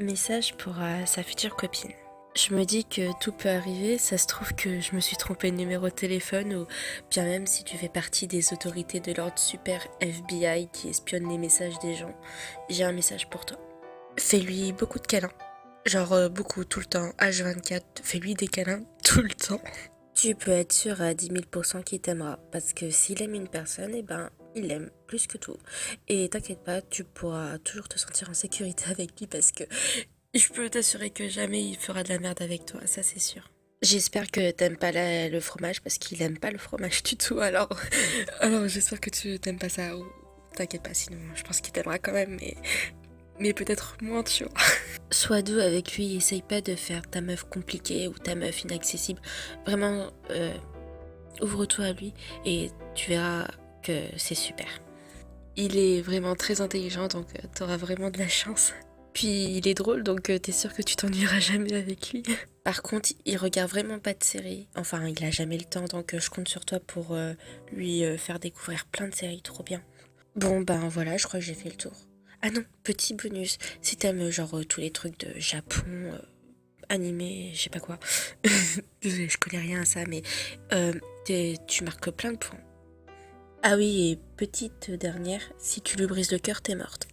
Message pour euh, sa future copine. Je me dis que tout peut arriver, ça se trouve que je me suis trompé de numéro de téléphone ou bien même si tu fais partie des autorités de l'ordre super FBI qui espionnent les messages des gens, j'ai un message pour toi. Fais-lui beaucoup de câlins. Genre euh, beaucoup, tout le temps, H24, fais-lui des câlins tout le temps. Tu peux être sûr à 10 000% qu'il t'aimera, parce que s'il aime une personne, eh ben, il l'aime plus que tout. Et t'inquiète pas, tu pourras toujours te sentir en sécurité avec lui, parce que je peux t'assurer que jamais il fera de la merde avec toi, ça c'est sûr. J'espère que t'aimes pas le fromage, parce qu'il aime pas le fromage du tout, alors, alors j'espère que tu t'aimes pas ça, ou t'inquiète pas, sinon je pense qu'il t'aimera quand même, mais mais peut-être moins, tu vois. Sois doux avec lui, essaye pas de faire ta meuf compliquée ou ta meuf inaccessible. Vraiment, euh, ouvre-toi à lui et tu verras c'est super. Il est vraiment très intelligent, donc euh, t'auras vraiment de la chance. Puis il est drôle, donc euh, t'es sûr que tu t'ennuieras jamais avec lui. Par contre, il regarde vraiment pas de séries. Enfin, il a jamais le temps, donc je compte sur toi pour lui faire découvrir plein de séries trop bien. Bon, ben voilà, je crois que j'ai fait le tour. Ah non, petit bonus, si t'aimes genre euh, tous les trucs de Japon, euh, animé, je sais pas quoi. Je connais rien à ça, mais euh, tu marques plein de points. Ah oui, et petite dernière, si tu lui brises le cœur, t'es morte.